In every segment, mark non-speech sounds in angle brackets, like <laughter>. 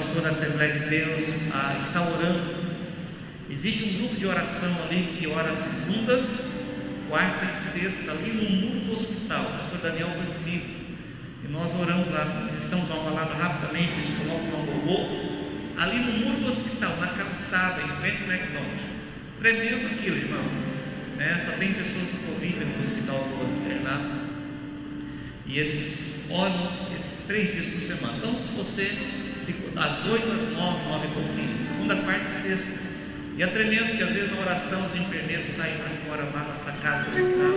pastor da Assembleia de Deus ah, está orando. Existe um grupo de oração ali que ora segunda, quarta e sexta, ali no muro do hospital. O pastor Daniel foi comigo. E nós oramos lá, estamos uma palavra rapidamente, eles colocam um louvor. Ali no muro do hospital, na calçada, em frente ao McDonald's. Tremendo aquilo, irmãos. Né? Só tem pessoas do Covid no hospital do internado. E eles oram esses três dias por semana. Então, se você, às oito, às nove, nove e pouquinho, segunda, quarta e sexta. E é tremendo que às vezes na oração os enfermeiros saem para fora, lá na sacada do hospital,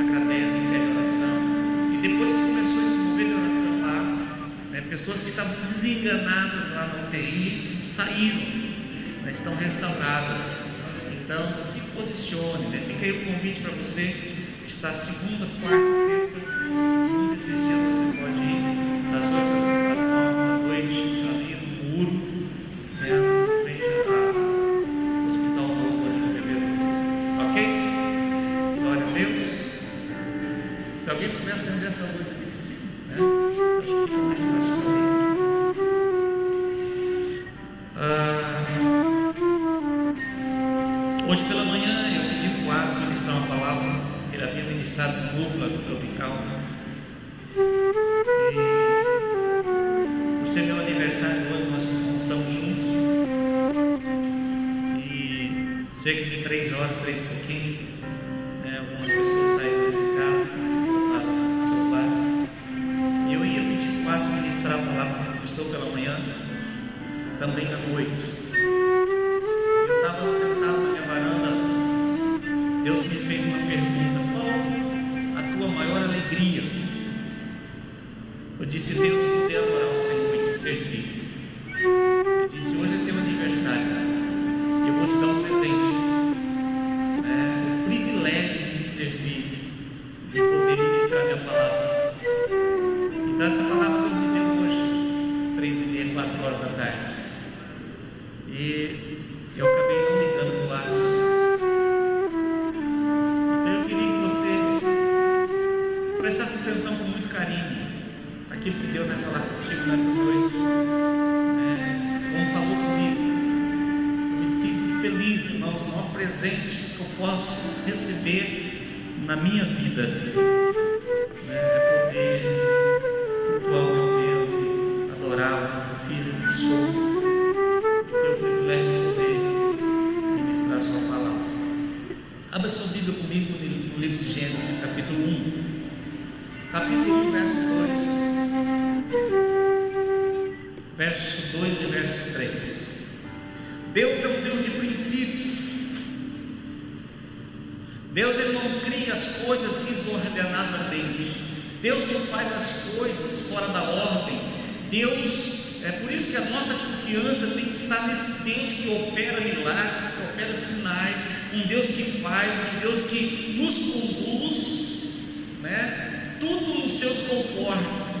agradecem, pedem oração. E depois que começou esse mover de oração lá, né, pessoas que estavam desenganadas lá na UTI saíram, né, estão restauradas. Então se posicione, né? fica aí o convite para você, está segunda, quarta, sexta, também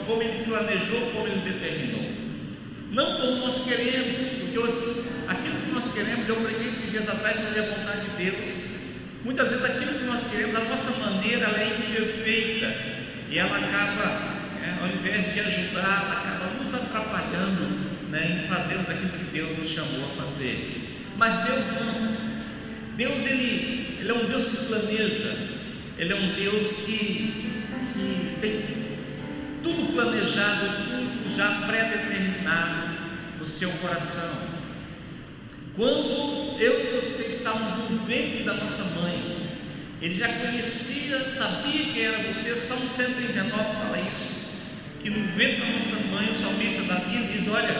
como Ele planejou, como Ele determinou. Não como nós queremos, porque os, aquilo que nós queremos, eu preguei esses dias atrás sobre a vontade de Deus. Muitas vezes aquilo que nós queremos, a nossa maneira ela é imperfeita e ela acaba, né, ao invés de ajudar, ela acaba nos atrapalhando né, em fazermos aquilo que Deus nos chamou a fazer. Mas Deus não. Deus ele, ele é um Deus que planeja, Ele é um Deus que, que tem planejado, tudo já pré-determinado no seu coração. Quando eu e você estávamos no ventre da nossa mãe, Ele já conhecia, sabia quem era você. Salmo 139 fala isso. Que no ventre da nossa mãe, o salmista Davi diz: Olha,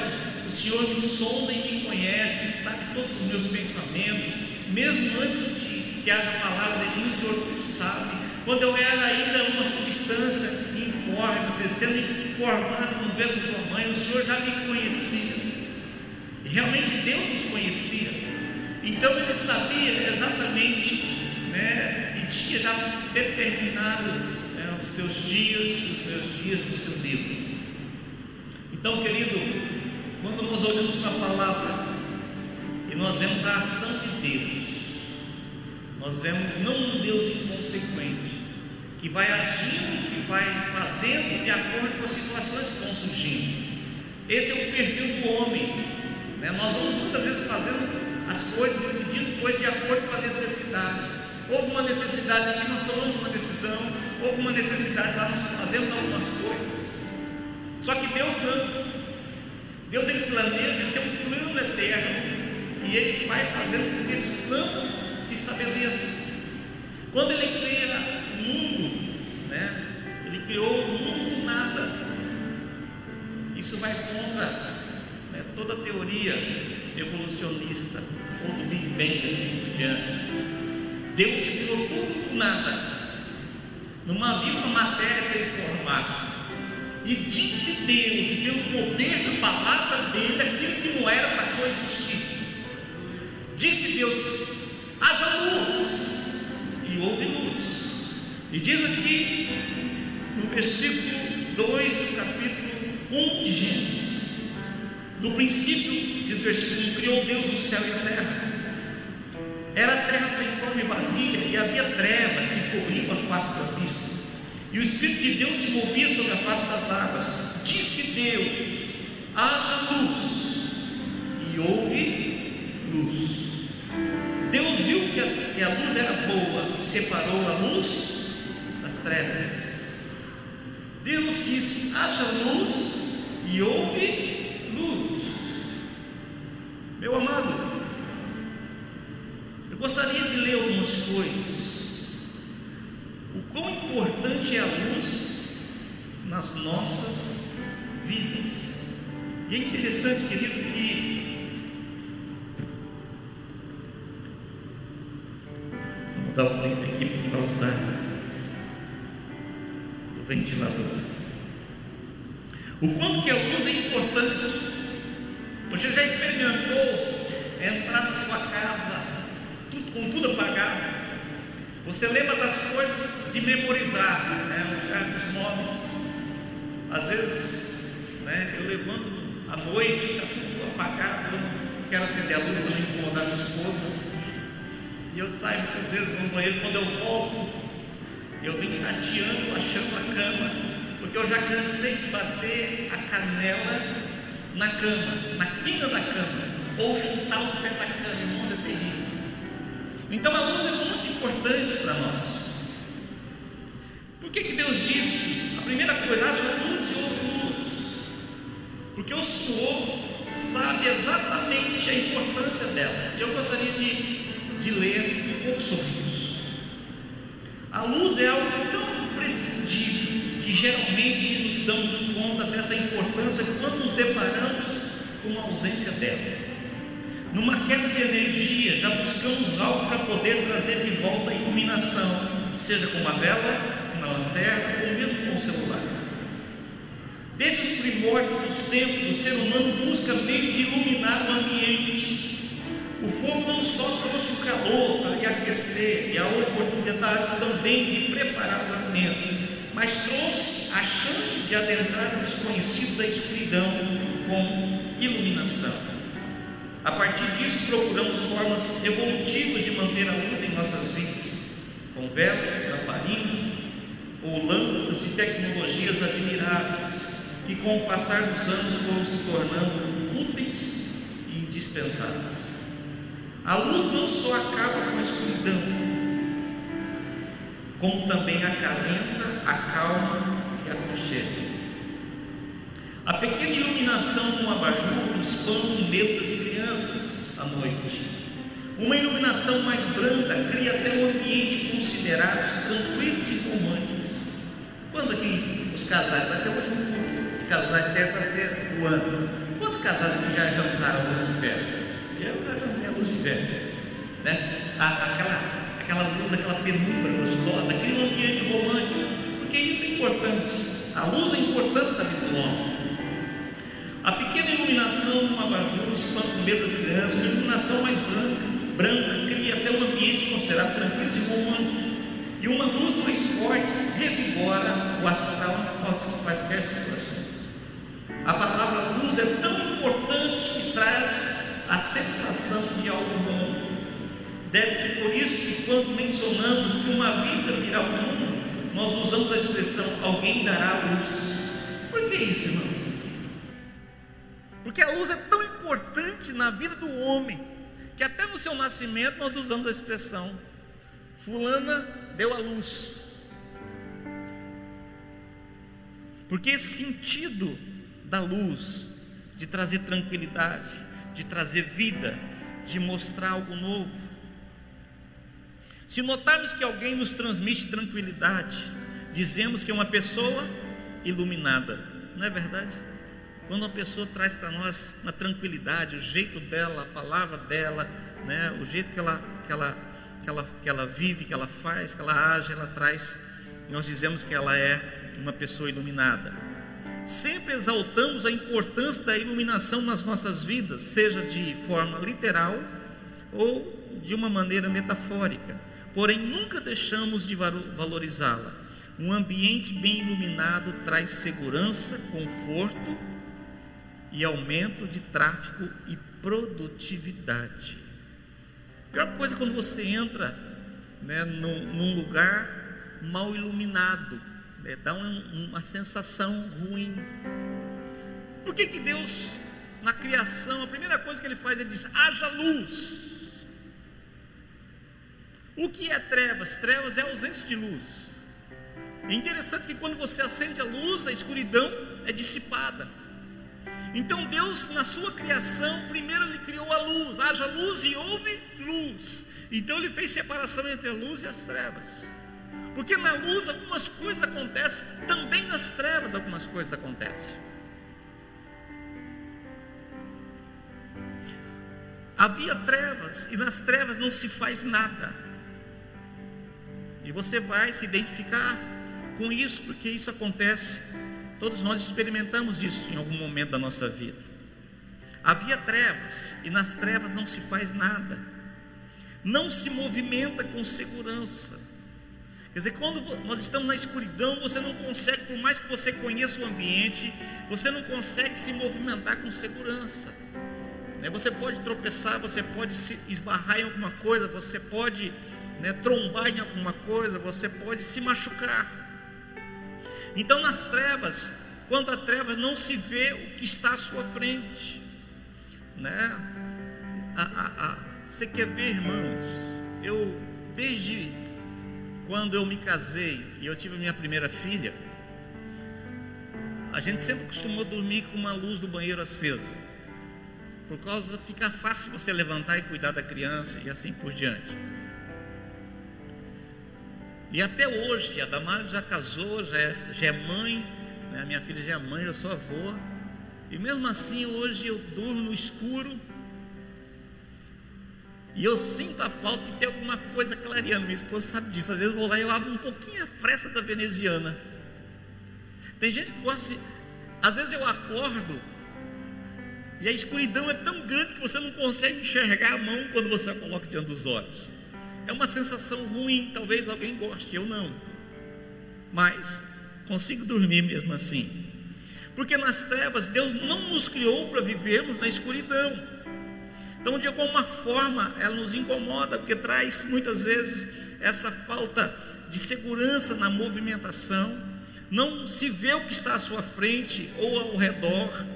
o Senhor me sonda e me conhece, sabe todos os meus pensamentos, mesmo antes de que haja palavras em mim, o Senhor tudo sabe. Quando eu era ainda uma substância informe, você sendo formado no ventre da tua mãe, o Senhor já me conhecia. Realmente Deus nos conhecia. Então ele sabia exatamente, né, e tinha já determinado né, os teus dias, os meus dias no seu livro. Então, querido, quando nós olhamos para a palavra e nós vemos a ação de Deus, nós vemos não um Deus inconsequente, que vai agindo, que vai fazendo de acordo com as situações que vão surgindo. Esse é o perfil do homem. Né? Nós vamos muitas vezes fazendo as coisas, decidindo coisas de acordo com a necessidade. Houve uma necessidade aqui, nós tomamos uma decisão. Houve uma necessidade lá, nós fazemos algumas coisas. Só que Deus não. Deus ele planeja, ele tem um plano eterno. E ele vai fazendo com que esse plano se estabeleça. Quando ele cria? Criou o mundo do nada. Isso vai contra né, toda teoria evolucionista ou do Big Bang assim por diante. Deus criou tudo do nada. Não havia uma matéria para ele formar. E disse Deus, e pelo poder da palavra dele, aquilo que não era passou a existir. Disse Deus: haja luz, e houve luz. E diz aqui, no versículo 2 do capítulo 1 de Gênesis: No princípio, diz o versículo 1, criou Deus o céu e a terra. Era a terra sem forma e vazia, e havia trevas que cobriam a face do abismo. E o Espírito de Deus se movia sobre a face das águas. Disse Deus: haja luz, e houve luz. Deus viu que a, que a luz era boa e separou a luz das trevas. Deus disse: haja luz, e houve luz. Meu amado, eu gostaria de ler algumas coisas. O quão importante é a luz nas nossas vidas. E é interessante, querido, que. O tempo aqui do ventilador. O quanto que a luz é importante. Você já experimentou entrar na sua casa tudo, com tudo apagado? Você lembra das coisas de memorizar, né? os móveis. Às vezes, né, eu levanto à noite, está tudo apagado, eu não quero acender a luz para não incomodar minha esposa. E eu saio muitas vezes no banheiro, quando eu volto, eu venho tateando, achando a cama, porque eu já cansei de bater a canela na cama, na quina da cama, ou chutar o pé da cama, irmãos, é terrível. Então a luz é muito importante para nós. Por que, que Deus disse? A primeira coisa, haja luz e houve luz. Porque o Senhor sabe exatamente a importância dela. Eu gostaria de, de ler um pouco sobre isso. A luz é algo tão imprescindível que geralmente nos damos conta dessa importância quando nos deparamos com a ausência dela. Numa queda de energia, já buscamos algo para poder trazer de volta a iluminação, seja com uma vela, uma lanterna ou mesmo com um celular. Desde os primórdios dos tempos, o ser humano busca meio de iluminar o ambiente. O fogo não só trouxe o calor para aquecer e a oportunidade também de preparar os alimentos, mas trouxe a chance de adentrar o desconhecido da escuridão com iluminação. A partir disso, procuramos formas evolutivas de manter a luz em nossas vidas, com velas, lamparinas ou lâmpadas de tecnologias admiráveis, que com o passar dos anos foram se tornando úteis e indispensáveis. A luz não só acaba com a escuridão, como também acalenta, acalma aconchega. A pequena iluminação um abajur espanta o medo das crianças à noite. Uma iluminação mais branda cria até um ambiente considerados tranquilos e românticos. Quantos aqui, os casais, até hoje um culto de casais, terça-feira do ano, quantos casais aqui já jantaram a luz de ferro? Eu já jantei a luz de ferro. Né? Aquela, aquela luz, aquela penumbra gostosa, aquele ambiente romântico, porque isso é importante. A luz é importante na vida do homem. A pequena iluminação uma abajur espanta o medo das crianças, uma iluminação mais branca, branca cria até um ambiente considerado tranquilo e romântico. E uma luz mais forte revigora o astral em quaisquer situações. A palavra luz é tão importante que traz a sensação de algo bom. Deve ser por isso que quando mencionamos que uma vida virá ao mundo, nós usamos a expressão alguém dará luz. Por que isso, irmãos? na vida do homem, que até no seu nascimento nós usamos a expressão: Fulana deu a luz. Porque esse sentido da luz, de trazer tranquilidade, de trazer vida, de mostrar algo novo. Se notarmos que alguém nos transmite tranquilidade, dizemos que é uma pessoa iluminada, não é verdade? Quando uma pessoa traz para nós uma tranquilidade, o jeito dela, a palavra dela, né, o jeito que ela, que, ela, que, ela, que ela vive, que ela faz, que ela age, ela traz, nós dizemos que ela é uma pessoa iluminada. Sempre exaltamos a importância da iluminação nas nossas vidas, seja de forma literal ou de uma maneira metafórica, porém nunca deixamos de valorizá-la. Um ambiente bem iluminado traz segurança, conforto e aumento de tráfego e produtividade. A pior coisa é quando você entra né, num, num lugar mal iluminado, né, dá uma, uma sensação ruim. Por que, que Deus, na criação, a primeira coisa que Ele faz, Ele diz: haja luz. O que é trevas? Trevas é ausência de luz. É interessante que quando você acende a luz, a escuridão é dissipada. Então Deus, na sua criação, primeiro Ele criou a luz, haja luz e houve luz. Então Ele fez separação entre a luz e as trevas. Porque na luz algumas coisas acontecem, também nas trevas algumas coisas acontecem. Havia trevas e nas trevas não se faz nada. E você vai se identificar com isso, porque isso acontece. Todos nós experimentamos isso em algum momento da nossa vida. Havia trevas e nas trevas não se faz nada. Não se movimenta com segurança. Quer dizer, quando nós estamos na escuridão, você não consegue, por mais que você conheça o ambiente, você não consegue se movimentar com segurança. Né? Você pode tropeçar, você pode se esbarrar em alguma coisa, você pode né, trombar em alguma coisa, você pode se machucar. Então, nas trevas, quando a trevas não se vê o que está à sua frente, né? Você quer ver, irmãos? Eu desde quando eu me casei e eu tive minha primeira filha, a gente sempre costumou dormir com uma luz do banheiro acesa. Por causa de ficar fácil você levantar e cuidar da criança e assim por diante. E até hoje, a Damara já casou, já é, já é mãe, né? a minha filha já é mãe, eu sou avô. E mesmo assim, hoje eu durmo no escuro e eu sinto a falta de ter alguma coisa clareando. Minha esposa sabe disso. Às vezes eu vou lá e eu abro um pouquinho a fresta da veneziana. Tem gente que gosta de. Às vezes eu acordo e a escuridão é tão grande que você não consegue enxergar a mão quando você a coloca diante dos olhos. É uma sensação ruim, talvez alguém goste, eu não. Mas consigo dormir mesmo assim. Porque nas trevas Deus não nos criou para vivermos na escuridão. Então, de alguma forma, ela nos incomoda, porque traz muitas vezes essa falta de segurança na movimentação, não se vê o que está à sua frente ou ao redor.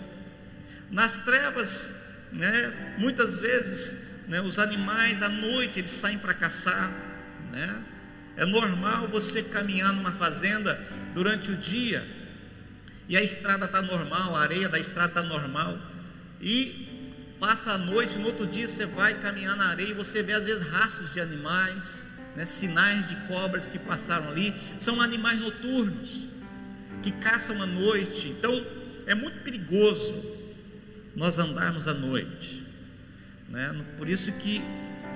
Nas trevas, né, muitas vezes, né, os animais à noite eles saem para caçar. Né? É normal você caminhar numa fazenda durante o dia e a estrada está normal, a areia da estrada está normal, e passa a noite, no outro dia você vai caminhar na areia e você vê às vezes rastros de animais, né, sinais de cobras que passaram ali. São animais noturnos que caçam à noite. Então é muito perigoso nós andarmos à noite. Né? Por isso que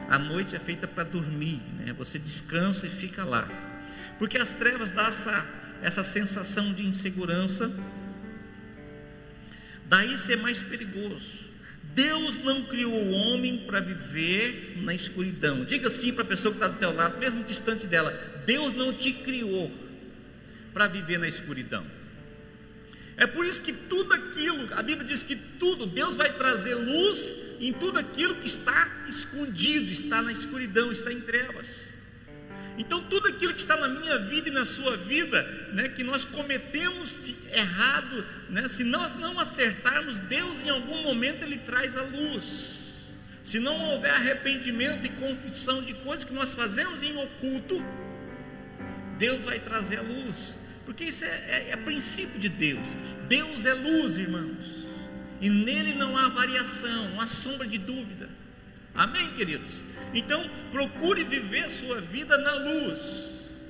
a noite é feita para dormir. Né? Você descansa e fica lá. Porque as trevas dão essa, essa sensação de insegurança. Daí ser mais perigoso. Deus não criou o homem para viver na escuridão. Diga assim para a pessoa que está do teu lado, mesmo distante dela: Deus não te criou para viver na escuridão. É por isso que tudo aquilo, a Bíblia diz que tudo, Deus vai trazer luz em tudo aquilo que está escondido, está na escuridão, está em trevas. Então, tudo aquilo que está na minha vida e na sua vida, né, que nós cometemos errado, né, se nós não acertarmos, Deus em algum momento Ele traz a luz. Se não houver arrependimento e confissão de coisas que nós fazemos em oculto, Deus vai trazer a luz, porque isso é, é, é princípio de Deus. Deus é luz, irmãos, e nele não há variação, não há sombra de dúvida. Amém, queridos? Então, procure viver sua vida na luz.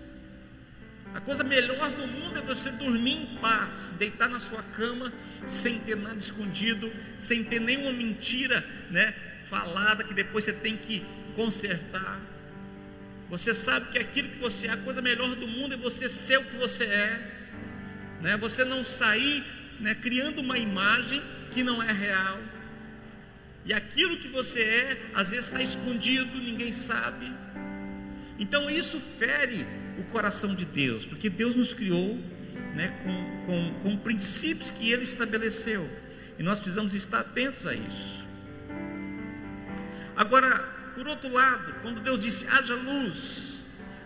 A coisa melhor do mundo é você dormir em paz, deitar na sua cama sem ter nada escondido, sem ter nenhuma mentira, né, falada que depois você tem que consertar. Você sabe que aquilo que você é, a coisa melhor do mundo é você ser o que você é, né? Você não sair, né, criando uma imagem que não é real. E aquilo que você é, às vezes está escondido, ninguém sabe. Então isso fere o coração de Deus, porque Deus nos criou né, com, com, com princípios que Ele estabeleceu, e nós precisamos estar atentos a isso. Agora, por outro lado, quando Deus disse: haja luz,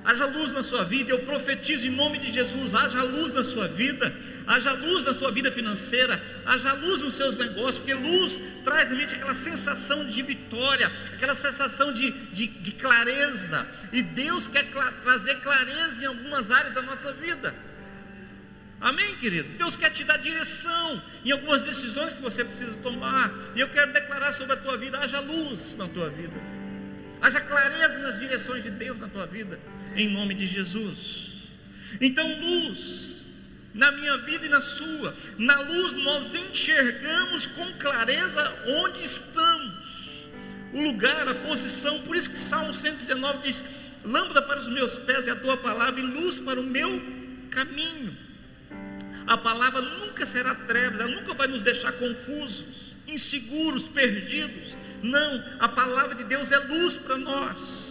haja luz na sua vida, eu profetizo em nome de Jesus, haja luz na sua vida, haja luz na sua vida financeira, haja luz nos seus negócios, porque luz traz à mente aquela sensação de vitória, aquela sensação de, de, de clareza, e Deus quer cla trazer clareza em algumas áreas da nossa vida. Amém, querido? Deus quer te dar direção em algumas decisões que você precisa tomar. E eu quero declarar sobre a tua vida: haja luz na tua vida, haja clareza nas direções de Deus na tua vida em nome de Jesus. Então, luz, na minha vida e na sua, na luz nós enxergamos com clareza onde estamos, o lugar, a posição. Por isso que Salmo 119 diz: Lâmpada para os meus pés é a tua palavra e luz para o meu caminho. A palavra nunca será trevas, ela nunca vai nos deixar confusos, inseguros, perdidos. Não, a palavra de Deus é luz para nós.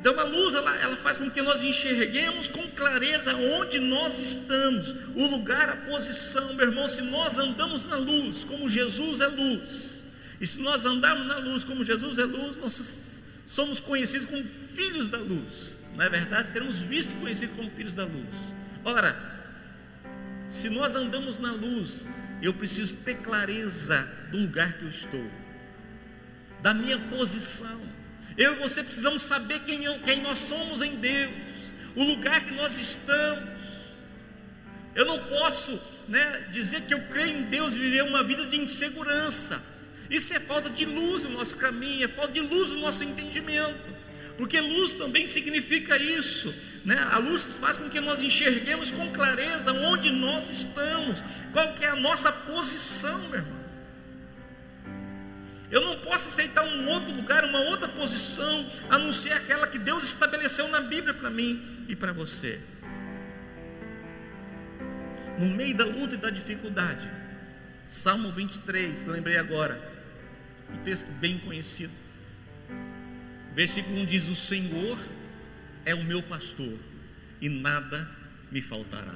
Então a luz ela, ela faz com que nós enxerguemos com clareza onde nós estamos, o lugar, a posição, meu irmão. Se nós andamos na luz, como Jesus é luz, e se nós andarmos na luz, como Jesus é luz, nós somos conhecidos como filhos da luz. Não é verdade? Seremos vistos e conhecidos como filhos da luz. Ora, se nós andamos na luz, eu preciso ter clareza do lugar que eu estou, da minha posição. Eu e você precisamos saber quem, eu, quem nós somos em Deus, o lugar que nós estamos. Eu não posso né, dizer que eu creio em Deus e viver uma vida de insegurança. Isso é falta de luz no nosso caminho, é falta de luz no nosso entendimento. Porque luz também significa isso. Né? A luz faz com que nós enxerguemos com clareza onde nós estamos, qual é a nossa posição, meu irmão. Eu não posso aceitar um outro lugar, uma outra posição, a não ser aquela que Deus estabeleceu na Bíblia para mim e para você. No meio da luta e da dificuldade, Salmo 23, lembrei agora, um texto bem conhecido. Versículo 1 diz: O Senhor é o meu pastor e nada me faltará.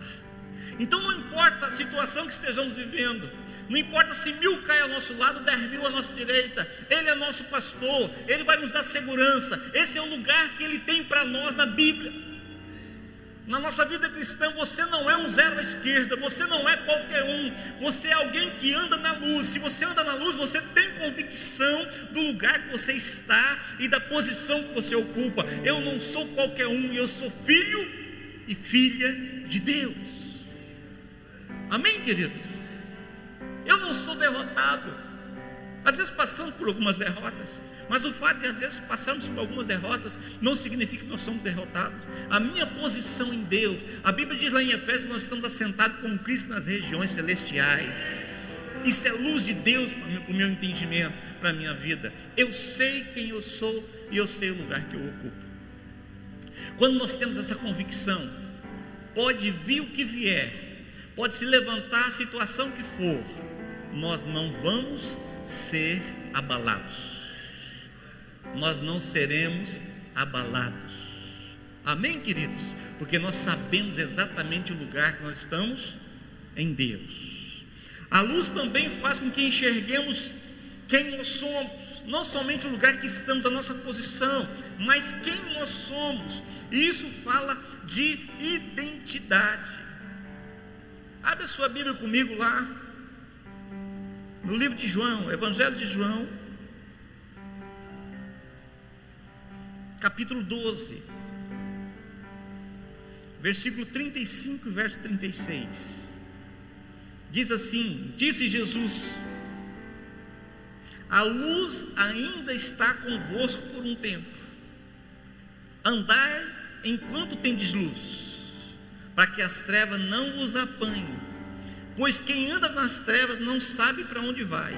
Então não importa a situação que estejamos vivendo, não importa se mil cai ao nosso lado, dez mil à nossa direita. Ele é nosso pastor. Ele vai nos dar segurança. Esse é o lugar que Ele tem para nós na Bíblia. Na nossa vida cristã, você não é um zero à esquerda, você não é qualquer um, você é alguém que anda na luz. Se você anda na luz, você tem convicção do lugar que você está e da posição que você ocupa. Eu não sou qualquer um, eu sou filho e filha de Deus. Amém, queridos? Eu não sou derrotado. Às vezes passamos por algumas derrotas, mas o fato de às vezes passarmos por algumas derrotas não significa que nós somos derrotados. A minha posição em Deus, a Bíblia diz lá em Efésios nós estamos assentados com Cristo nas regiões celestiais. Isso é luz de Deus para o meu entendimento, para a minha vida. Eu sei quem eu sou e eu sei o lugar que eu ocupo. Quando nós temos essa convicção, pode vir o que vier, pode se levantar a situação que for, nós não vamos ser abalados. Nós não seremos abalados. Amém, queridos? Porque nós sabemos exatamente o lugar que nós estamos em Deus. A luz também faz com que enxerguemos quem nós somos, não somente o lugar que estamos, a nossa posição, mas quem nós somos. Isso fala de identidade. Abre a sua Bíblia comigo lá, no livro de João, Evangelho de João, capítulo 12, versículo 35 e verso 36. Diz assim: Disse Jesus: A luz ainda está convosco por um tempo, andai enquanto tendes luz, para que as trevas não vos apanhem, pois quem anda nas trevas não sabe para onde vai.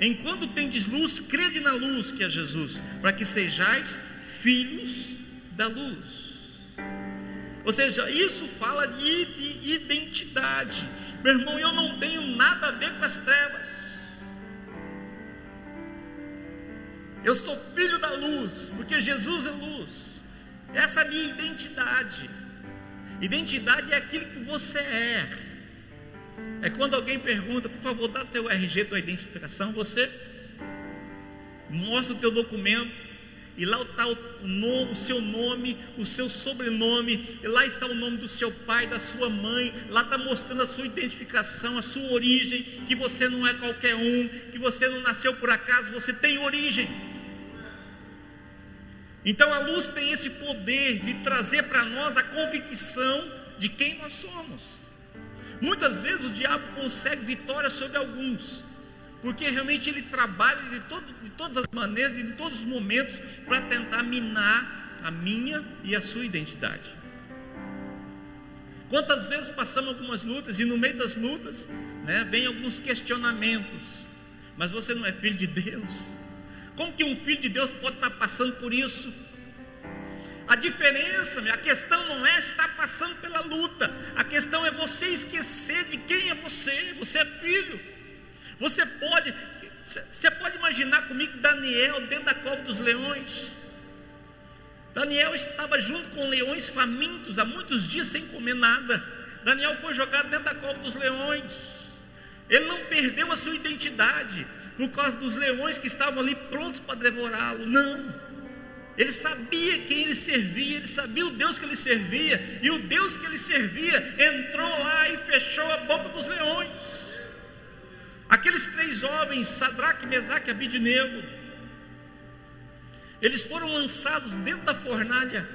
Enquanto tendes luz, crede na luz que é Jesus, para que sejais filhos da luz. Ou seja, isso fala de identidade. Meu irmão, eu não tenho nada a ver com as trevas. Eu sou filho da luz, porque Jesus é luz. Essa é a minha identidade. Identidade é aquilo que você é. É quando alguém pergunta, por favor, dá teu RG, tua identificação, você mostra o teu documento, e lá está o, nome, o seu nome, o seu sobrenome, e lá está o nome do seu pai, da sua mãe, lá está mostrando a sua identificação, a sua origem, que você não é qualquer um, que você não nasceu por acaso, você tem origem. Então a luz tem esse poder de trazer para nós a convicção de quem nós somos. Muitas vezes o diabo consegue vitória sobre alguns, porque realmente ele trabalha de, todo, de todas as maneiras, de todos os momentos, para tentar minar a minha e a sua identidade. Quantas vezes passamos algumas lutas e no meio das lutas, né, vem alguns questionamentos. Mas você não é filho de Deus? Como que um filho de Deus pode estar passando por isso? A diferença, a questão não é estar passando pela luta, a questão é você esquecer de quem é você. Você é filho. Você pode, você pode imaginar comigo Daniel dentro da cova dos leões. Daniel estava junto com leões famintos há muitos dias sem comer nada. Daniel foi jogado dentro da cova dos leões. Ele não perdeu a sua identidade por causa dos leões que estavam ali prontos para devorá-lo. Não. Ele sabia quem ele servia, ele sabia o Deus que ele servia, e o Deus que ele servia entrou lá e fechou a boca dos leões. Aqueles três jovens, Sadraque, Mesaque e Abidnego, eles foram lançados dentro da fornalha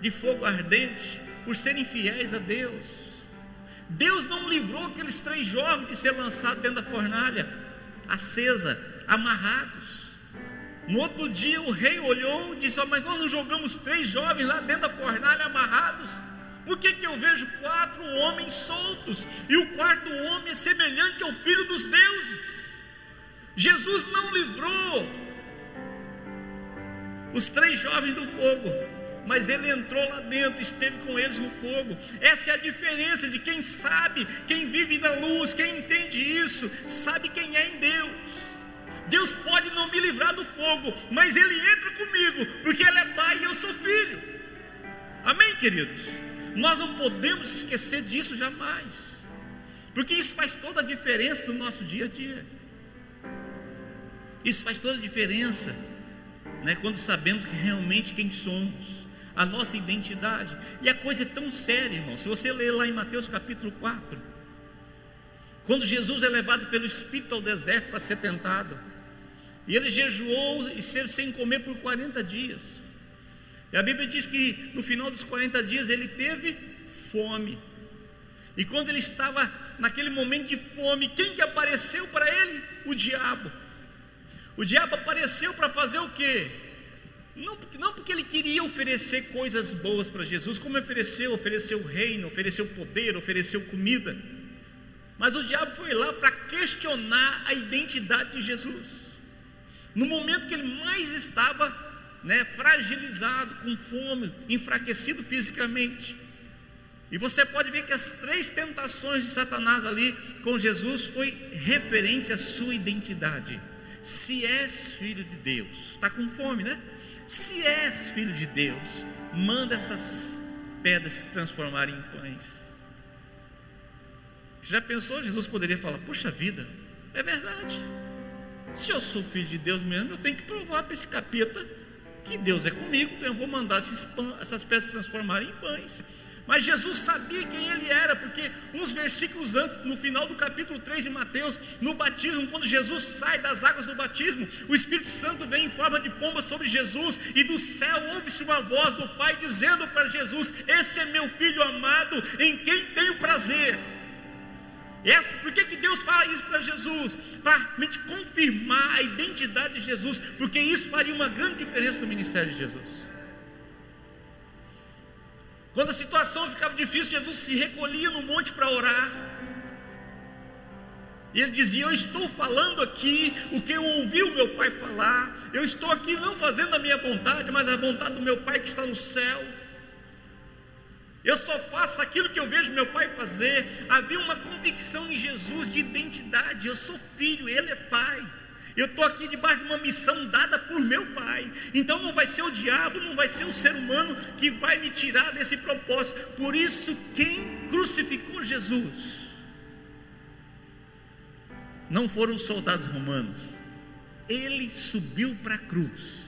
de fogo ardente por serem fiéis a Deus. Deus não livrou aqueles três jovens de ser lançados dentro da fornalha acesa, amarrados. No outro dia o rei olhou e disse: oh, Mas nós não jogamos três jovens lá dentro da fornalha amarrados? Por que, que eu vejo quatro homens soltos e o quarto homem é semelhante ao filho dos deuses? Jesus não livrou os três jovens do fogo, mas ele entrou lá dentro, esteve com eles no fogo. Essa é a diferença de quem sabe, quem vive na luz, quem entende isso, sabe quem é em Deus. Deus pode não me livrar do fogo, mas Ele entra comigo, porque Ele é pai e eu sou filho. Amém, queridos? Nós não podemos esquecer disso jamais, porque isso faz toda a diferença no nosso dia a dia. Isso faz toda a diferença, né, quando sabemos que realmente quem somos, a nossa identidade. E a coisa é tão séria, irmão. Se você ler lá em Mateus capítulo 4, quando Jesus é levado pelo Espírito ao deserto para ser tentado, e ele jejuou e sem comer por 40 dias. E a Bíblia diz que no final dos 40 dias ele teve fome. E quando ele estava naquele momento de fome, quem que apareceu para ele? O diabo. O diabo apareceu para fazer o quê? Não, não porque ele queria oferecer coisas boas para Jesus, como ofereceu, ofereceu reino, ofereceu poder, ofereceu comida. Mas o diabo foi lá para questionar a identidade de Jesus. No momento que ele mais estava né, fragilizado, com fome, enfraquecido fisicamente. E você pode ver que as três tentações de Satanás ali com Jesus foi referente à sua identidade. Se és filho de Deus, está com fome, né? Se és filho de Deus, manda essas pedras se transformarem em pães. Você já pensou? Jesus poderia falar: Poxa vida, é verdade. Se eu sou filho de Deus mesmo, eu tenho que provar para esse capeta que Deus é comigo, então eu vou mandar pães, essas pedras transformarem em pães. Mas Jesus sabia quem ele era, porque uns versículos antes, no final do capítulo 3 de Mateus, no batismo, quando Jesus sai das águas do batismo, o Espírito Santo vem em forma de pomba sobre Jesus, e do céu ouve-se uma voz do Pai dizendo para Jesus: Este é meu filho amado, em quem tenho prazer. Essa, por que, que Deus fala isso para Jesus? Para confirmar a identidade de Jesus, porque isso faria uma grande diferença no ministério de Jesus. Quando a situação ficava difícil, Jesus se recolhia no monte para orar. E ele dizia: Eu estou falando aqui o que eu ouvi o meu pai falar. Eu estou aqui não fazendo a minha vontade, mas a vontade do meu pai que está no céu. Eu só faço aquilo que eu vejo meu pai fazer. Havia uma convicção em Jesus de identidade. Eu sou filho, ele é pai. Eu estou aqui debaixo de uma missão dada por meu Pai. Então não vai ser o diabo, não vai ser o ser humano que vai me tirar desse propósito. Por isso, quem crucificou Jesus não foram os soldados romanos. Ele subiu para a cruz.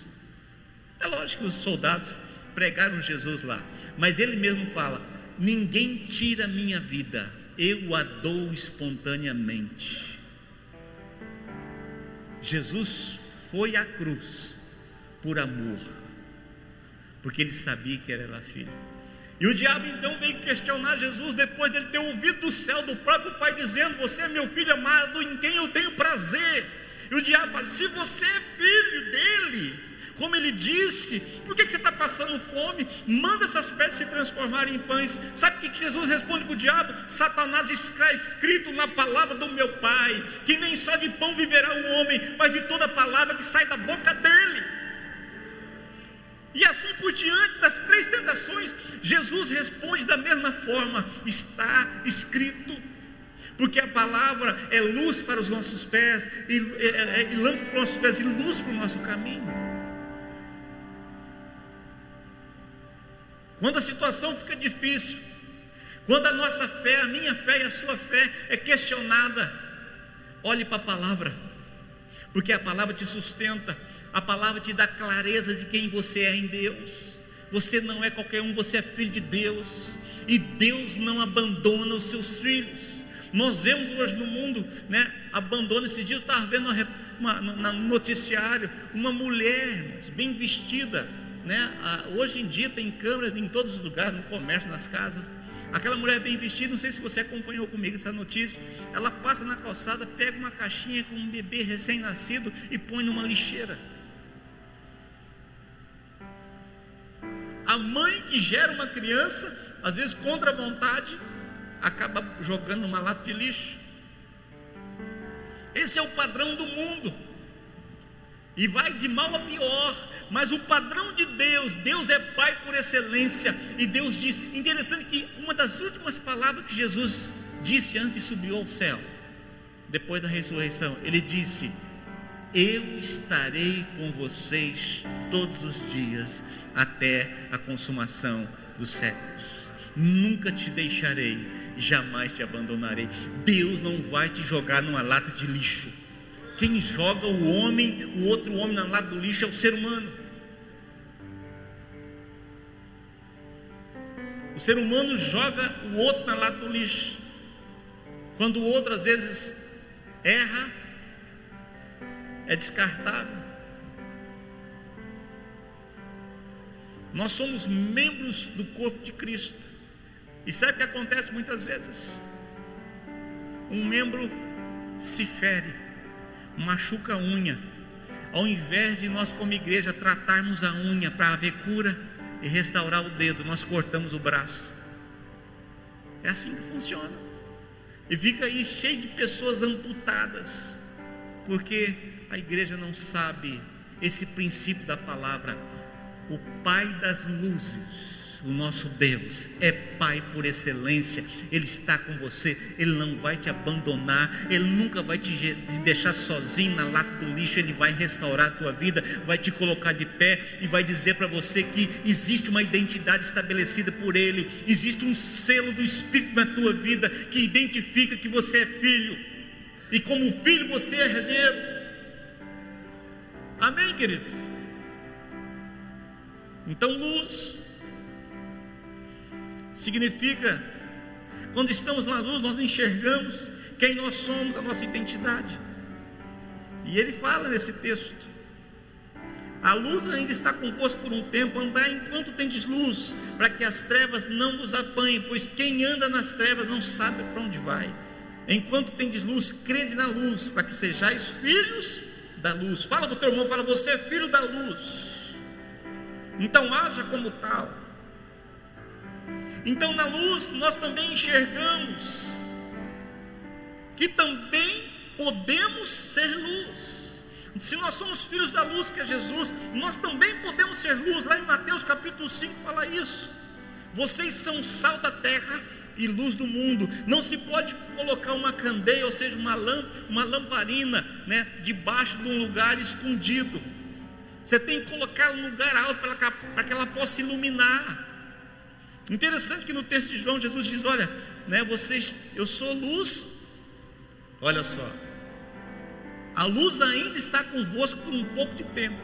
É lógico que os soldados pregaram Jesus lá, mas ele mesmo fala: ninguém tira minha vida, eu a dou espontaneamente. Jesus foi à cruz por amor, porque ele sabia que era filho. E o diabo então veio questionar Jesus depois dele ter ouvido do céu do próprio Pai dizendo: Você é meu filho amado, em quem eu tenho prazer. E o diabo fala: Se você é filho ele disse, por que, você está passando fome? Manda essas pedras se transformarem em pães. Sabe o que Jesus responde para o diabo? Satanás está escrito na palavra do meu Pai, que nem só de pão viverá o homem, mas de toda palavra que sai da boca dele. E assim por diante das três tentações, Jesus responde da mesma forma: está escrito porque a palavra é luz para os nossos pés, e, é, é, é, lâmpada para os nossos pés, e luz para o nosso caminho. Quando a situação fica difícil, quando a nossa fé, a minha fé e a sua fé é questionada, olhe para a palavra, porque a palavra te sustenta, a palavra te dá clareza de quem você é em Deus. Você não é qualquer um, você é filho de Deus, e Deus não abandona os seus filhos. Nós vemos hoje no mundo, né? Abandono. Esse dia eu estava vendo no noticiário uma mulher bem vestida, né? hoje em dia tem câmeras em todos os lugares, no comércio, nas casas. Aquela mulher bem vestida, não sei se você acompanhou comigo essa notícia. Ela passa na calçada, pega uma caixinha com um bebê recém-nascido e põe numa lixeira. A mãe que gera uma criança, às vezes contra a vontade, acaba jogando numa lata de lixo. Esse é o padrão do mundo. E vai de mal a pior mas o padrão de Deus, Deus é Pai por excelência, e Deus diz, interessante que uma das últimas palavras que Jesus disse antes de subir ao céu, depois da ressurreição, ele disse: Eu estarei com vocês todos os dias, até a consumação dos séculos, nunca te deixarei, jamais te abandonarei. Deus não vai te jogar numa lata de lixo. Quem joga o homem, o outro homem na lata do lixo é o ser humano. O ser humano joga o outro na lata do lixo. Quando o outro às vezes erra, é descartável. Nós somos membros do corpo de Cristo. E sabe o que acontece muitas vezes? Um membro se fere, machuca a unha. Ao invés de nós, como igreja, tratarmos a unha para haver cura, e restaurar o dedo, nós cortamos o braço. É assim que funciona. E fica aí cheio de pessoas amputadas, porque a igreja não sabe esse princípio da palavra. O Pai das luzes o nosso Deus é Pai por excelência, Ele está com você, Ele não vai te abandonar, Ele nunca vai te deixar sozinho na lata do lixo, Ele vai restaurar a tua vida, vai te colocar de pé e vai dizer para você que existe uma identidade estabelecida por Ele, existe um selo do Espírito na tua vida que identifica que você é filho, e como filho você é herdeiro. Amém, queridos? Então, luz significa, quando estamos na luz, nós enxergamos quem nós somos, a nossa identidade. E ele fala nesse texto: a luz ainda está convosco por um tempo, andai enquanto tendes luz, para que as trevas não vos apanhem, pois quem anda nas trevas não sabe para onde vai. Enquanto tendes luz, crede na luz, para que sejais filhos da luz. Fala para o teu irmão, fala, você é filho da luz. Então haja como tal. Então na luz nós também enxergamos que também podemos ser luz. Se nós somos filhos da luz que é Jesus, nós também podemos ser luz. Lá em Mateus capítulo 5 fala isso. Vocês são sal da terra e luz do mundo. Não se pode colocar uma candeia, ou seja, uma, lâmpada, uma lamparina, né, debaixo de um lugar escondido. Você tem que colocar um lugar alto para que ela possa iluminar. Interessante que no texto de João Jesus diz: Olha, né, vocês, eu sou luz. Olha só, a luz ainda está convosco por um pouco de tempo.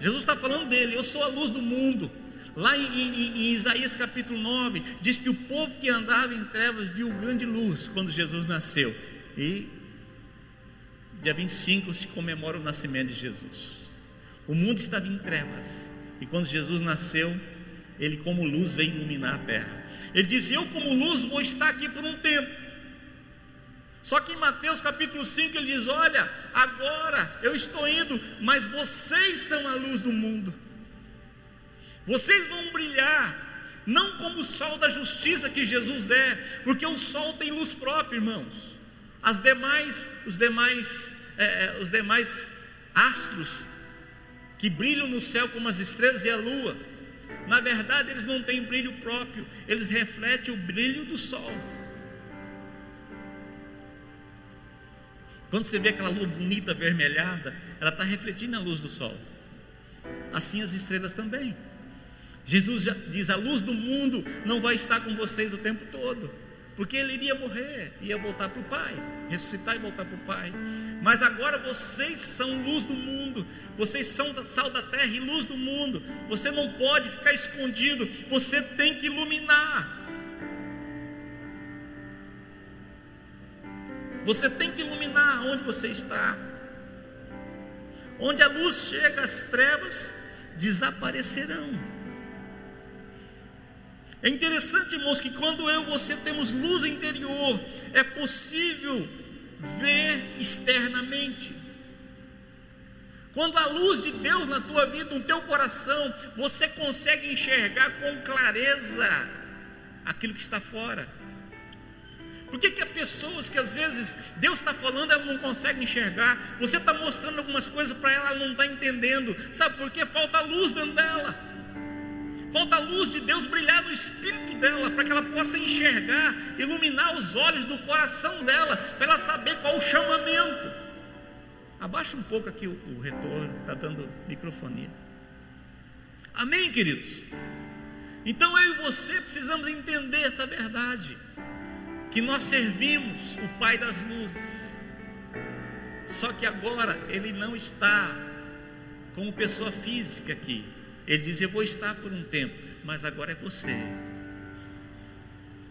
Jesus está falando dele, eu sou a luz do mundo. Lá em, em, em, Isaías capítulo 9, diz que o povo que andava em trevas viu grande luz quando Jesus nasceu. E dia 25 se comemora o nascimento de Jesus. O mundo estava em trevas. E quando Jesus nasceu, ele como luz veio iluminar a terra. Ele diz: Eu como luz vou estar aqui por um tempo. Só que em Mateus capítulo 5 ele diz: Olha, agora eu estou indo, mas vocês são a luz do mundo. Vocês vão brilhar, não como o sol da justiça que Jesus é, porque o sol tem luz própria, irmãos. As demais, os demais, é, é, os demais astros que brilham no céu como as estrelas e a lua, na verdade eles não têm brilho próprio, eles refletem o brilho do sol. Quando você vê aquela lua bonita, avermelhada, ela está refletindo a luz do sol. Assim as estrelas também. Jesus diz: a luz do mundo não vai estar com vocês o tempo todo, porque ele iria morrer, ia voltar para o Pai, ressuscitar e voltar para o Pai. Mas agora vocês são luz do mundo, vocês são sal da terra e luz do mundo. Você não pode ficar escondido, você tem que iluminar. Você tem que iluminar onde você está. Onde a luz chega, as trevas desaparecerão. É interessante, irmãos, que quando eu e você temos luz interior, é possível ver externamente. Quando a luz de Deus na tua vida, no teu coração, você consegue enxergar com clareza aquilo que está fora. Por que, que há pessoas que às vezes Deus está falando, ela não consegue enxergar? Você está mostrando algumas coisas para ela, ela não está entendendo. Sabe por que? Falta luz dentro dela. Falta a luz de Deus brilhar no espírito dela, para que ela possa enxergar, iluminar os olhos do coração dela, para ela saber qual o chamamento. Abaixa um pouco aqui o, o retorno, está dando microfonia. Amém, queridos? Então eu e você precisamos entender essa verdade, que nós servimos o Pai das luzes, só que agora Ele não está como pessoa física aqui, ele diz: Eu vou estar por um tempo, mas agora é você.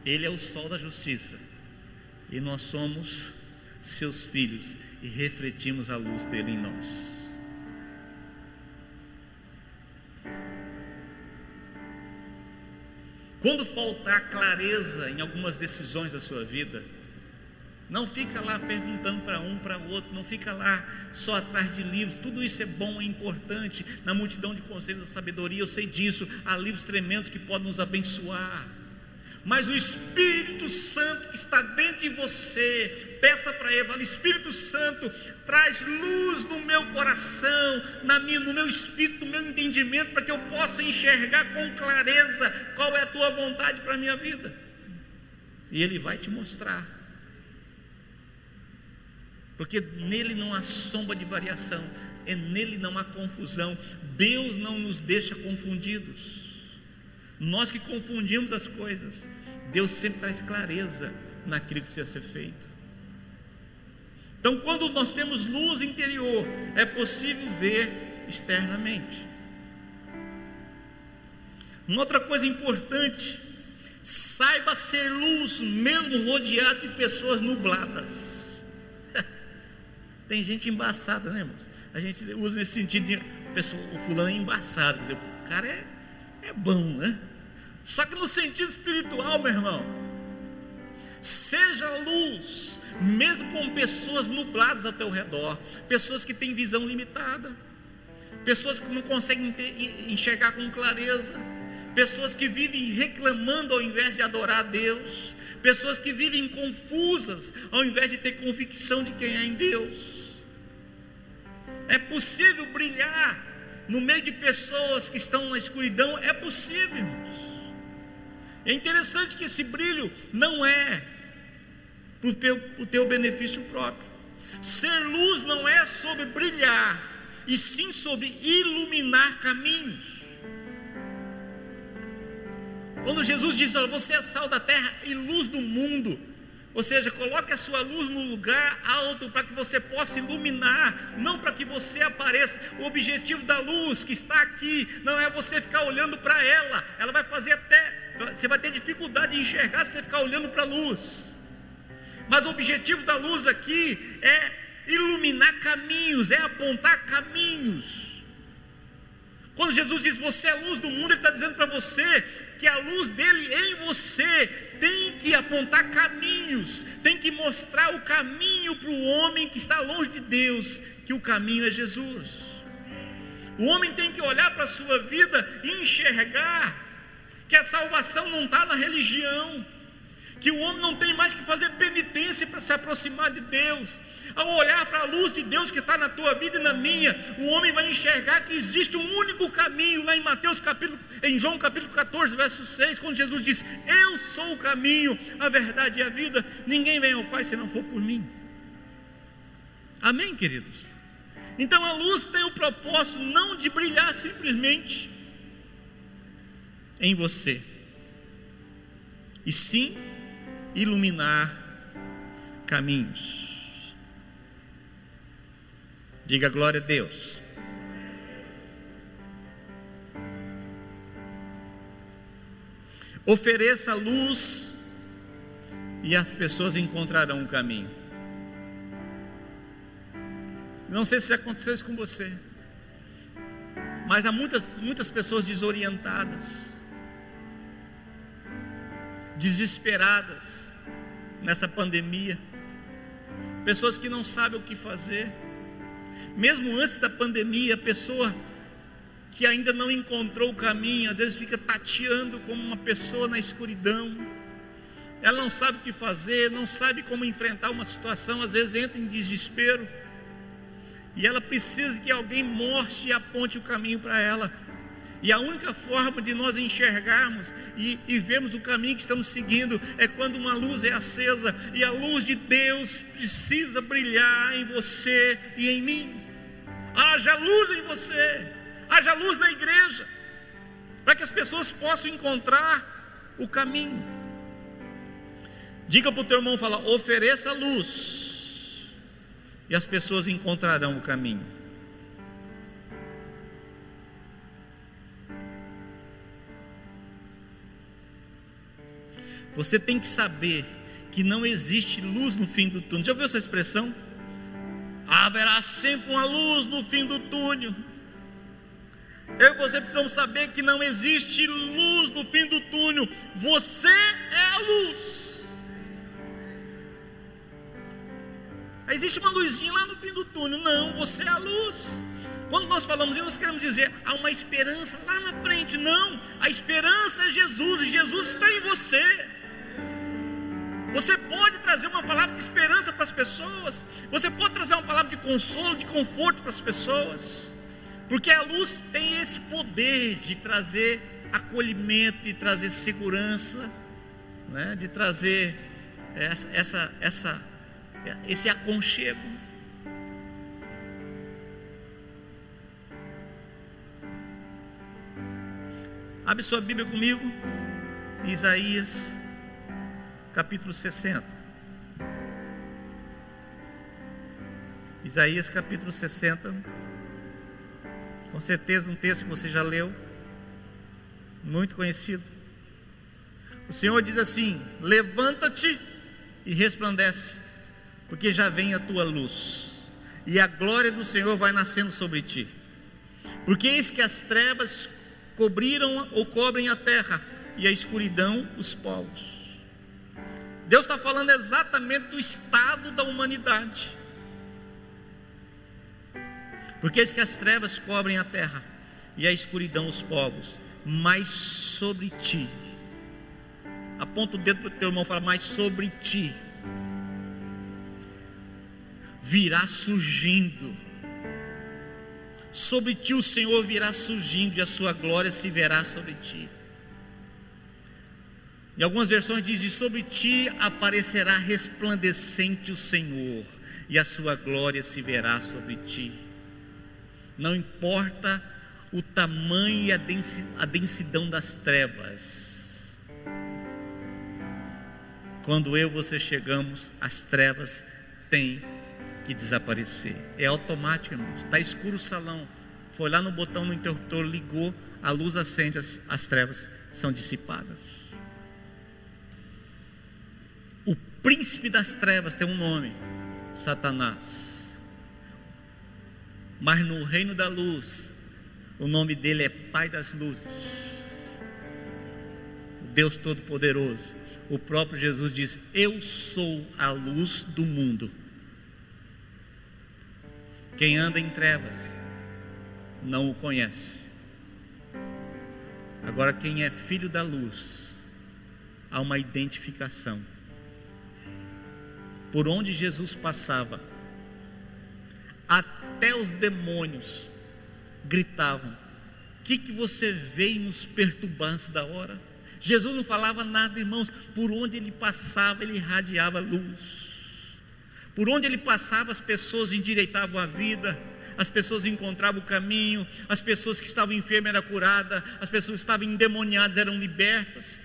Ele é o sol da justiça, e nós somos seus filhos e refletimos a luz dele em nós. Quando faltar clareza em algumas decisões da sua vida, não fica lá perguntando para um, para outro, não fica lá só atrás de livros. Tudo isso é bom, é importante. Na multidão de conselhos da sabedoria, eu sei disso. Há livros tremendos que podem nos abençoar. Mas o Espírito Santo que está dentro de você, peça para ele, fala, Espírito Santo, traz luz no meu coração, na minha, no meu espírito, no meu entendimento, para que eu possa enxergar com clareza qual é a tua vontade para a minha vida. E ele vai te mostrar porque nele não há sombra de variação, é nele não há confusão. Deus não nos deixa confundidos. Nós que confundimos as coisas, Deus sempre traz clareza naquilo que precisa ser feito. Então, quando nós temos luz interior, é possível ver externamente. Uma outra coisa importante, saiba ser luz, mesmo rodeado de pessoas nubladas. Tem gente embaçada, né, irmãos? A gente usa nesse sentido de pessoa, o fulano é embaçado, dizer, o cara é, é bom, né? Só que no sentido espiritual, meu irmão, seja luz, mesmo com pessoas nubladas ao teu redor, pessoas que têm visão limitada, pessoas que não conseguem enxergar com clareza, pessoas que vivem reclamando ao invés de adorar a Deus, pessoas que vivem confusas ao invés de ter convicção de quem é em Deus. É possível brilhar no meio de pessoas que estão na escuridão, é possível. É interessante que esse brilho não é para o teu benefício próprio. Ser luz não é sobre brilhar, e sim sobre iluminar caminhos. Quando Jesus diz: Você é sal da terra e luz do mundo. Ou seja, coloque a sua luz no lugar alto para que você possa iluminar, não para que você apareça. O objetivo da luz que está aqui não é você ficar olhando para ela, ela vai fazer até. Você vai ter dificuldade de enxergar se você ficar olhando para a luz. Mas o objetivo da luz aqui é iluminar caminhos, é apontar caminhos. Quando Jesus diz você é a luz do mundo, Ele está dizendo para você que a luz dele em você tem que apontar caminhos, tem que mostrar o caminho para o homem que está longe de Deus, que o caminho é Jesus. O homem tem que olhar para a sua vida e enxergar que a salvação não está na religião, que o homem não tem mais que fazer penitência para se aproximar de Deus, ao olhar para a luz de Deus que está na tua vida e na minha, o homem vai enxergar que existe um único caminho, lá em Mateus capítulo, em João capítulo 14, verso 6, quando Jesus diz: Eu sou o caminho, a verdade e a vida, ninguém vem ao Pai se não for por mim. Amém, queridos? Então a luz tem o propósito não de brilhar simplesmente em você, e sim iluminar caminhos. Diga glória a Deus. Ofereça luz e as pessoas encontrarão um caminho. Não sei se já aconteceu isso com você, mas há muitas, muitas pessoas desorientadas, desesperadas nessa pandemia, pessoas que não sabem o que fazer mesmo antes da pandemia, a pessoa que ainda não encontrou o caminho, às vezes fica tateando como uma pessoa na escuridão. Ela não sabe o que fazer, não sabe como enfrentar uma situação, às vezes entra em desespero. E ela precisa que alguém mostre e aponte o caminho para ela. E a única forma de nós enxergarmos e, e vermos o caminho que estamos seguindo é quando uma luz é acesa e a luz de Deus precisa brilhar em você e em mim haja luz em você, haja luz na igreja, para que as pessoas possam encontrar o caminho. Diga para o teu irmão, fala, ofereça luz, e as pessoas encontrarão o caminho. Você tem que saber que não existe luz no fim do túnel. Já ouviu essa expressão? haverá sempre uma luz no fim do túnel. Eu e você precisamos saber que não existe luz no fim do túnel. Você é a luz. Existe uma luzinha lá no fim do túnel. Não, você é a luz. Quando nós falamos isso, nós queremos dizer há uma esperança lá na frente. Não, a esperança é Jesus e Jesus está em você. Você pode trazer uma palavra de esperança para as pessoas. Você pode trazer uma palavra de consolo, de conforto para as pessoas. Porque a luz tem esse poder de trazer acolhimento, de trazer segurança, né? de trazer essa, essa, essa, esse aconchego. Abre sua Bíblia comigo, Isaías capítulo 60. Isaías capítulo 60, Com certeza um texto que você já leu, muito conhecido. O Senhor diz assim: Levanta-te e resplandece, porque já vem a tua luz, e a glória do Senhor vai nascendo sobre ti. Porque eis que as trevas cobriram ou cobrem a terra, e a escuridão os povos. Deus está falando exatamente do estado da humanidade. Porque eis que as trevas cobrem a terra, e a escuridão os povos, mas sobre ti. Aponta o dedo para o teu irmão e fala, mas sobre ti virá surgindo. Sobre ti o Senhor virá surgindo e a sua glória se verá sobre ti. Em algumas versões diz: e sobre ti aparecerá resplandecente o Senhor, e a sua glória se verá sobre ti. Não importa o tamanho e a densidão das trevas. Quando eu e você chegamos, as trevas têm que desaparecer. É automático, irmãos. Está escuro o salão. Foi lá no botão no interruptor, ligou, a luz acende, as, as trevas são dissipadas. Príncipe das trevas tem um nome: Satanás. Mas no reino da luz, o nome dele é Pai das Luzes, Deus Todo-Poderoso. O próprio Jesus diz: Eu sou a luz do mundo. Quem anda em trevas não o conhece. Agora, quem é filho da luz, há uma identificação. Por onde Jesus passava, até os demônios gritavam: O que, que você veio nos perturbar antes da hora? Jesus não falava nada, irmãos, por onde ele passava, ele irradiava luz. Por onde ele passava, as pessoas endireitavam a vida, as pessoas encontravam o caminho, as pessoas que estavam enfermas eram curadas, as pessoas que estavam endemoniadas eram libertas.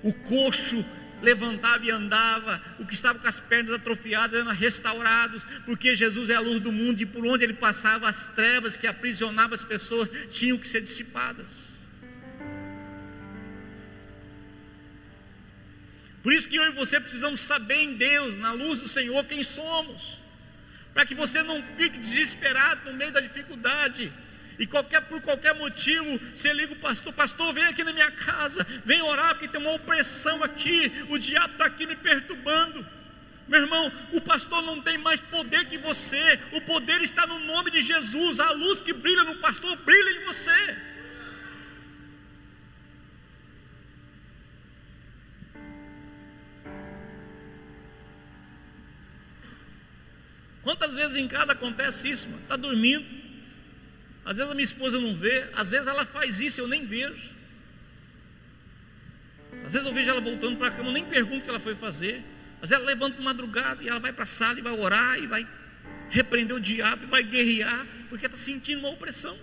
O coxo levantava e andava, o que estava com as pernas atrofiadas eram restaurados, porque Jesus é a luz do mundo e por onde ele passava, as trevas que aprisionavam as pessoas tinham que ser dissipadas. Por isso que eu e você precisamos saber em Deus, na luz do Senhor, quem somos. Para que você não fique desesperado no meio da dificuldade. E qualquer, por qualquer motivo, você liga o pastor, pastor, vem aqui na minha casa, vem orar, porque tem uma opressão aqui, o diabo está aqui me perturbando. Meu irmão, o pastor não tem mais poder que você, o poder está no nome de Jesus, a luz que brilha no pastor brilha em você. Quantas vezes em casa acontece isso? Está dormindo. Às vezes a minha esposa não vê, às vezes ela faz isso, eu nem vejo. Às vezes eu vejo ela voltando para a cama, eu nem pergunto o que ela foi fazer. Às vezes ela levanta madrugada e ela vai para a sala e vai orar e vai repreender o diabo e vai guerrear, porque está sentindo uma opressão.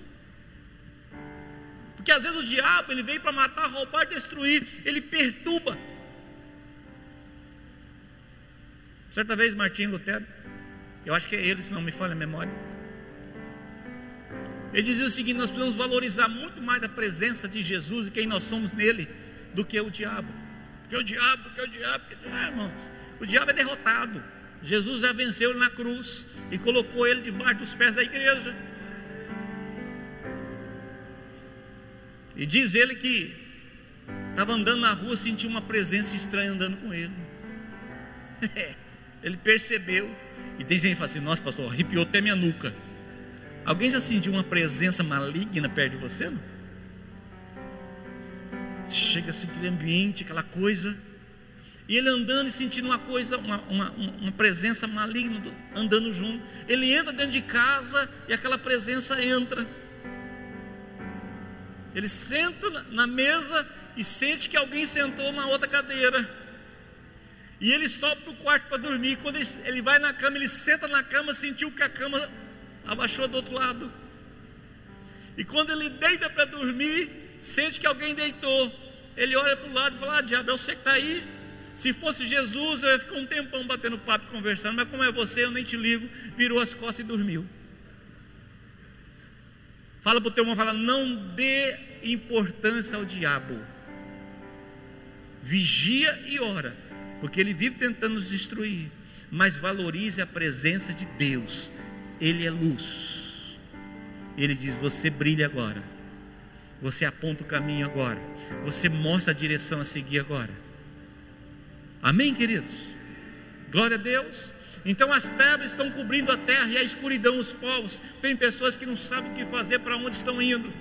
Porque às vezes o diabo ele veio para matar, roubar, destruir, ele perturba. Certa vez Martim Lutero eu acho que é ele, se não me falha a memória. Ele dizia o seguinte: nós precisamos valorizar muito mais a presença de Jesus e quem nós somos nele do que o diabo. Porque o diabo, porque o diabo, porque o diabo, ah, irmãos, o diabo é derrotado. Jesus já venceu ele na cruz e colocou ele debaixo dos pés da igreja. E diz ele que estava andando na rua, sentiu uma presença estranha andando com ele. <laughs> ele percebeu e tem gente que fala assim: Nossa, pastor, arrepiou até minha nuca. Alguém já sentiu uma presença maligna perto de você? Não? Chega assim, aquele ambiente, aquela coisa. E ele andando e sentindo uma coisa, uma, uma, uma presença maligna andando junto. Ele entra dentro de casa e aquela presença entra. Ele senta na mesa e sente que alguém sentou na outra cadeira. E ele sobe para o quarto para dormir. Quando ele, ele vai na cama, ele senta na cama, sentiu que a cama abaixou do outro lado. E quando ele deita para dormir, sente que alguém deitou. Ele olha para o lado e fala: Ah, diabo, é você que está aí. Se fosse Jesus, eu ia ficar um tempão batendo papo, conversando, mas como é você, eu nem te ligo. Virou as costas e dormiu. Fala para o teu irmão, fala, não dê importância ao diabo. Vigia e ora, porque ele vive tentando nos destruir. Mas valorize a presença de Deus. Ele é luz. Ele diz: Você brilha agora. Você aponta o caminho agora. Você mostra a direção a seguir agora. Amém, queridos? Glória a Deus. Então as trevas estão cobrindo a terra e a escuridão os povos. Tem pessoas que não sabem o que fazer, para onde estão indo.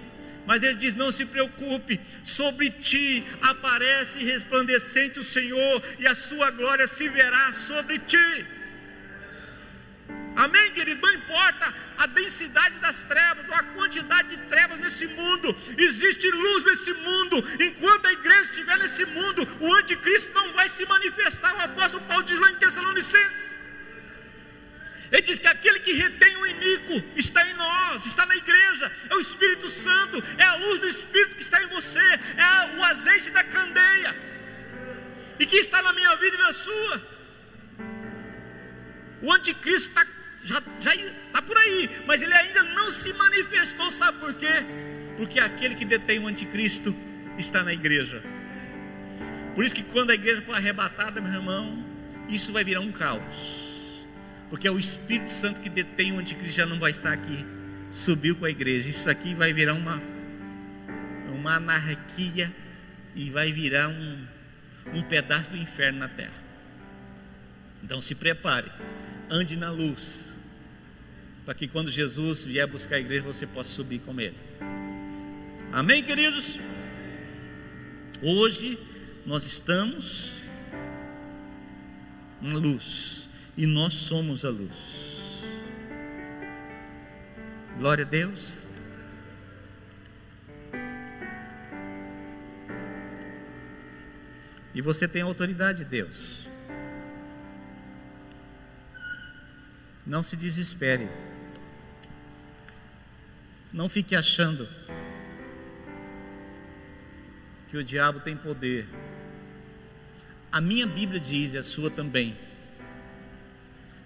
Mas ele diz: Não se preocupe, sobre ti aparece resplandecente o Senhor, e a sua glória se verá sobre ti. Amém, querido? Não importa a densidade das trevas ou a quantidade de trevas nesse mundo, existe luz nesse mundo. Enquanto a igreja estiver nesse mundo, o anticristo não vai se manifestar. O apóstolo Paulo diz lá em Tessalonicenses. Ele diz que aquele que retém o inimigo está em nós, está na igreja, é o Espírito Santo, é a luz do Espírito que está em você, é o azeite da candeia, e que está na minha vida e na sua. O anticristo está, já, está por aí, mas ele ainda não se manifestou, sabe por quê? Porque aquele que detém o anticristo está na igreja. Por isso que quando a igreja for arrebatada, meu irmão, isso vai virar um caos porque é o Espírito Santo que detém o anticristo já não vai estar aqui. Subiu com a igreja. Isso aqui vai virar uma, uma anarquia e vai virar um, um pedaço do inferno na terra. Então se prepare, ande na luz, para que quando Jesus vier buscar a igreja você possa subir com ele. Amém, queridos? Hoje nós estamos na luz e nós somos a luz. Glória a Deus. E você tem a autoridade de Deus. Não se desespere. Não fique achando que o diabo tem poder. A minha Bíblia diz, e a sua também,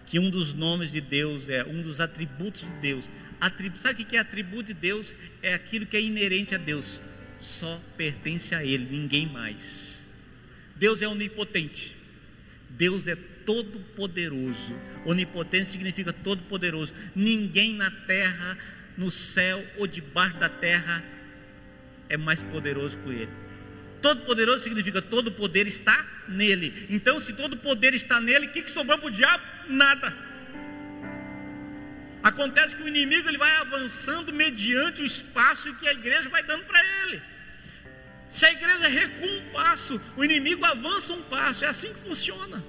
que um dos nomes de Deus é um dos atributos de Deus. Atributo, sabe o que é atributo de Deus? É aquilo que é inerente a Deus, só pertence a Ele, ninguém mais. Deus é onipotente, Deus é todo-poderoso. Onipotente significa todo-poderoso. Ninguém na terra, no céu ou debaixo da terra é mais poderoso que Ele. Todo poderoso significa todo poder está nele. Então, se todo poder está nele, o que, que sobrou para o diabo? Nada. Acontece que o inimigo ele vai avançando mediante o espaço que a igreja vai dando para ele. Se a igreja recua um passo, o inimigo avança um passo. É assim que funciona.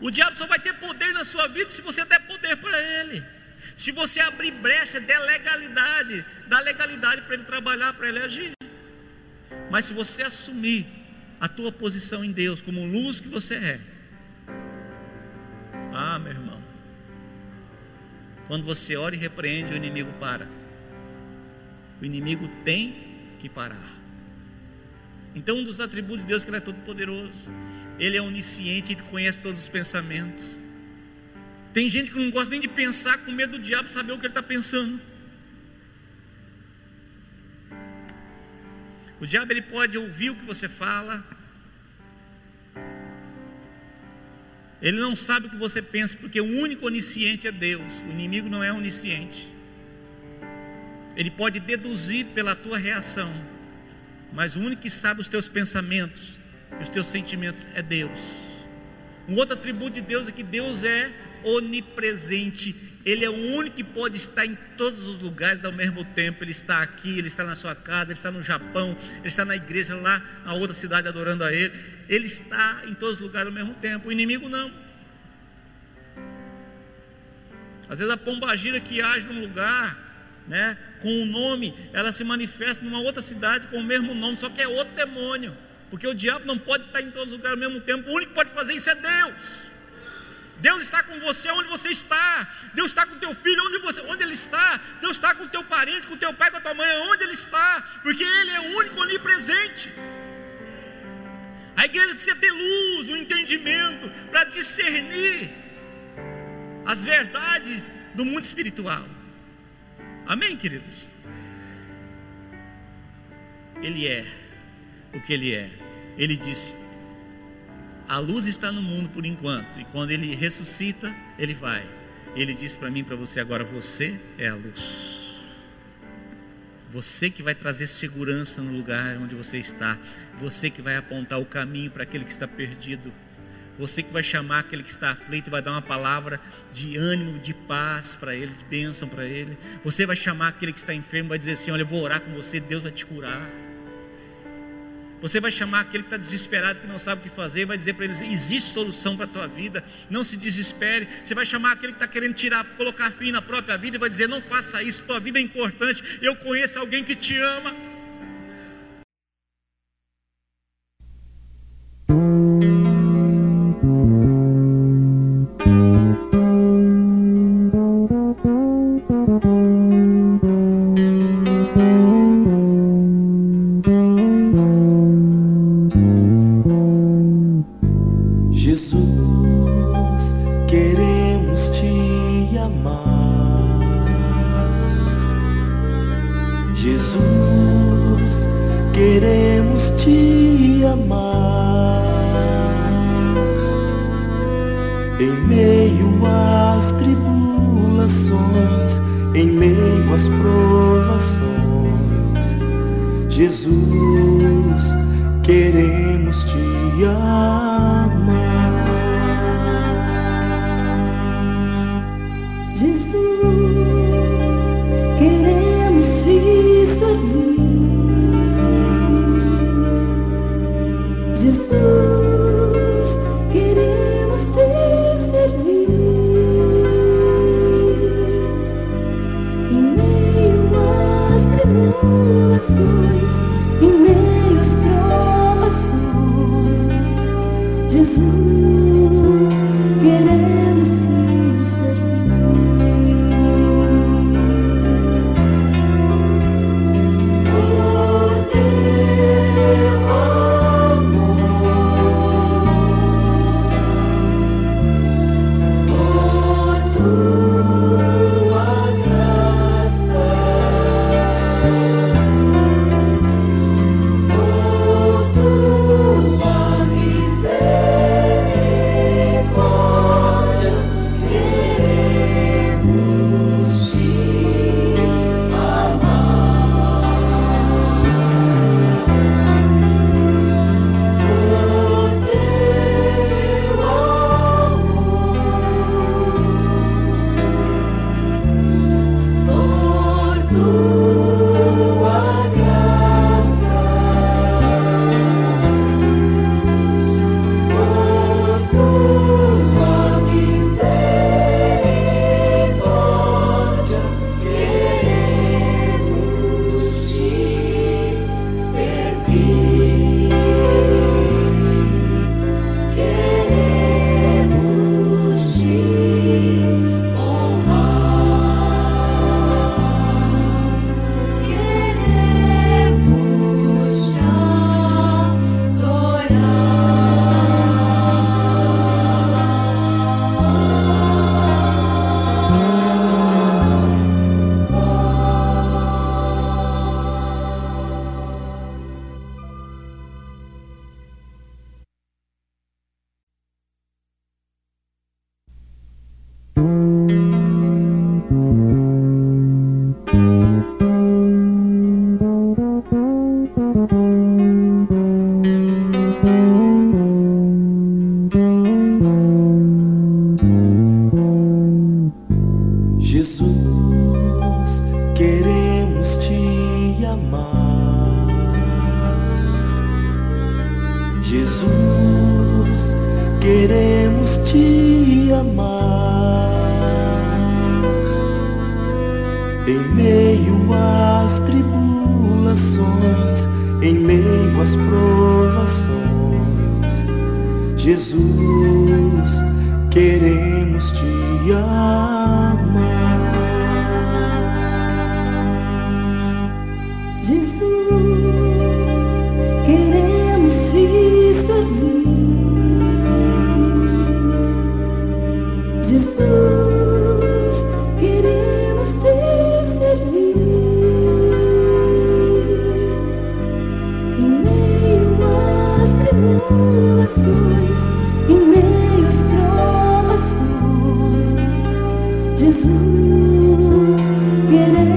O diabo só vai ter poder na sua vida se você der poder para ele. Se você abrir brecha, der legalidade, dá legalidade para ele trabalhar, para ele agir. Mas se você assumir a tua posição em Deus como luz que você é, ah, meu irmão, quando você ora e repreende, o inimigo para. O inimigo tem que parar. Então, um dos atributos de Deus é que Ele é todo poderoso. Ele é onisciente, Ele conhece todos os pensamentos. Tem gente que não gosta nem de pensar, com medo do diabo saber o que ele está pensando. O diabo ele pode ouvir o que você fala. Ele não sabe o que você pensa, porque o único onisciente é Deus. O inimigo não é onisciente. Ele pode deduzir pela tua reação, mas o único que sabe os teus pensamentos e os teus sentimentos é Deus. Um outro atributo de Deus é que Deus é onipresente ele é o único que pode estar em todos os lugares ao mesmo tempo. Ele está aqui, ele está na sua casa, ele está no Japão, ele está na igreja lá, na outra cidade adorando a Ele. Ele está em todos os lugares ao mesmo tempo. O inimigo não. Às vezes a pombagira que age num lugar, né, com o um nome, ela se manifesta numa outra cidade com o mesmo nome, só que é outro demônio. Porque o diabo não pode estar em todos os lugares ao mesmo tempo. O único que pode fazer isso é Deus. Deus está com você onde você está. Deus está com teu filho onde, você, onde ele está. Deus está com teu parente, com teu pai, com a tua mãe, onde ele está. Porque Ele é o único onipresente. A igreja precisa ter luz, um entendimento para discernir as verdades do mundo espiritual. Amém, queridos? Ele é o que ele é. Ele disse: A luz está no mundo por enquanto, e quando ele ressuscita, ele vai. Ele disse para mim, para você agora: Você é a luz. Você que vai trazer segurança no lugar onde você está. Você que vai apontar o caminho para aquele que está perdido. Você que vai chamar aquele que está aflito e vai dar uma palavra de ânimo, de paz para ele, de bênção para ele. Você vai chamar aquele que está enfermo, vai dizer assim: Olha, eu vou orar com você, Deus vai te curar. Você vai chamar aquele que está desesperado, que não sabe o que fazer, vai dizer para eles: existe solução para a tua vida, não se desespere. Você vai chamar aquele que está querendo tirar, colocar fim na própria vida e vai dizer: não faça isso, tua vida é importante. Eu conheço alguém que te ama. Provações, Jesus queremos.